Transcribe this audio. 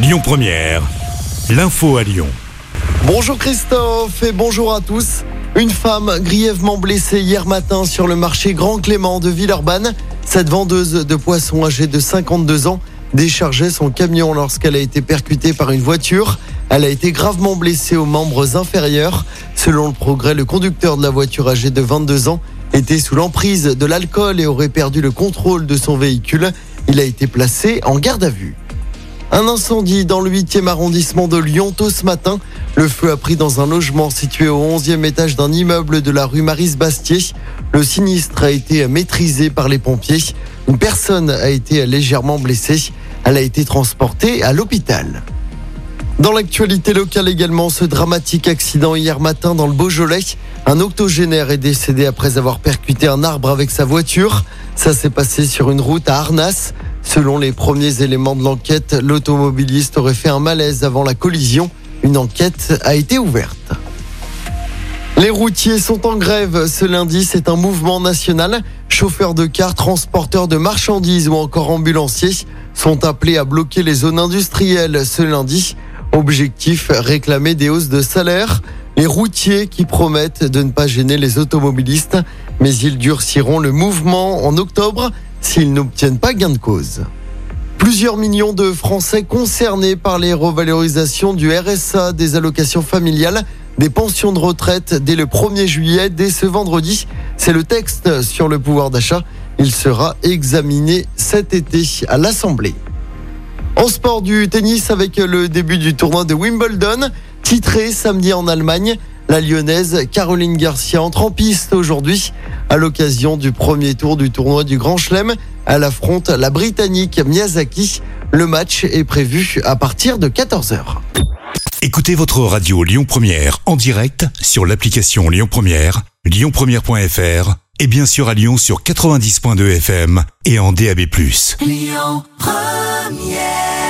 Lyon Première, l'info à Lyon. Bonjour Christophe et bonjour à tous. Une femme grièvement blessée hier matin sur le marché Grand Clément de Villeurbanne. Cette vendeuse de poissons âgée de 52 ans déchargeait son camion lorsqu'elle a été percutée par une voiture. Elle a été gravement blessée aux membres inférieurs. Selon le progrès, le conducteur de la voiture âgée de 22 ans était sous l'emprise de l'alcool et aurait perdu le contrôle de son véhicule. Il a été placé en garde à vue. Un incendie dans le 8e arrondissement de Lyon tôt ce matin. Le feu a pris dans un logement situé au 11e étage d'un immeuble de la rue Marise-Bastier. Le sinistre a été maîtrisé par les pompiers. Une personne a été légèrement blessée. Elle a été transportée à l'hôpital. Dans l'actualité locale également, ce dramatique accident hier matin dans le Beaujolais. Un octogénaire est décédé après avoir percuté un arbre avec sa voiture. Ça s'est passé sur une route à Arnas. Selon les premiers éléments de l'enquête, l'automobiliste aurait fait un malaise avant la collision. Une enquête a été ouverte. Les routiers sont en grève. Ce lundi, c'est un mouvement national. Chauffeurs de cars, transporteurs de marchandises ou encore ambulanciers sont appelés à bloquer les zones industrielles ce lundi. Objectif, réclamer des hausses de salaire. Les routiers qui promettent de ne pas gêner les automobilistes, mais ils durciront le mouvement en octobre s'ils n'obtiennent pas gain de cause. Plusieurs millions de Français concernés par les revalorisations du RSA, des allocations familiales, des pensions de retraite dès le 1er juillet, dès ce vendredi. C'est le texte sur le pouvoir d'achat. Il sera examiné cet été à l'Assemblée. En sport du tennis avec le début du tournoi de Wimbledon, titré samedi en Allemagne. La lyonnaise Caroline Garcia entre en piste aujourd'hui à l'occasion du premier tour du tournoi du Grand Chelem. Elle affronte la Britannique Miyazaki. Le match est prévu à partir de 14h. Écoutez votre radio Lyon Première en direct sur l'application Lyon Première, lyonpremière.fr et bien sûr à Lyon sur 90.2 FM et en DAB+. Lyon Première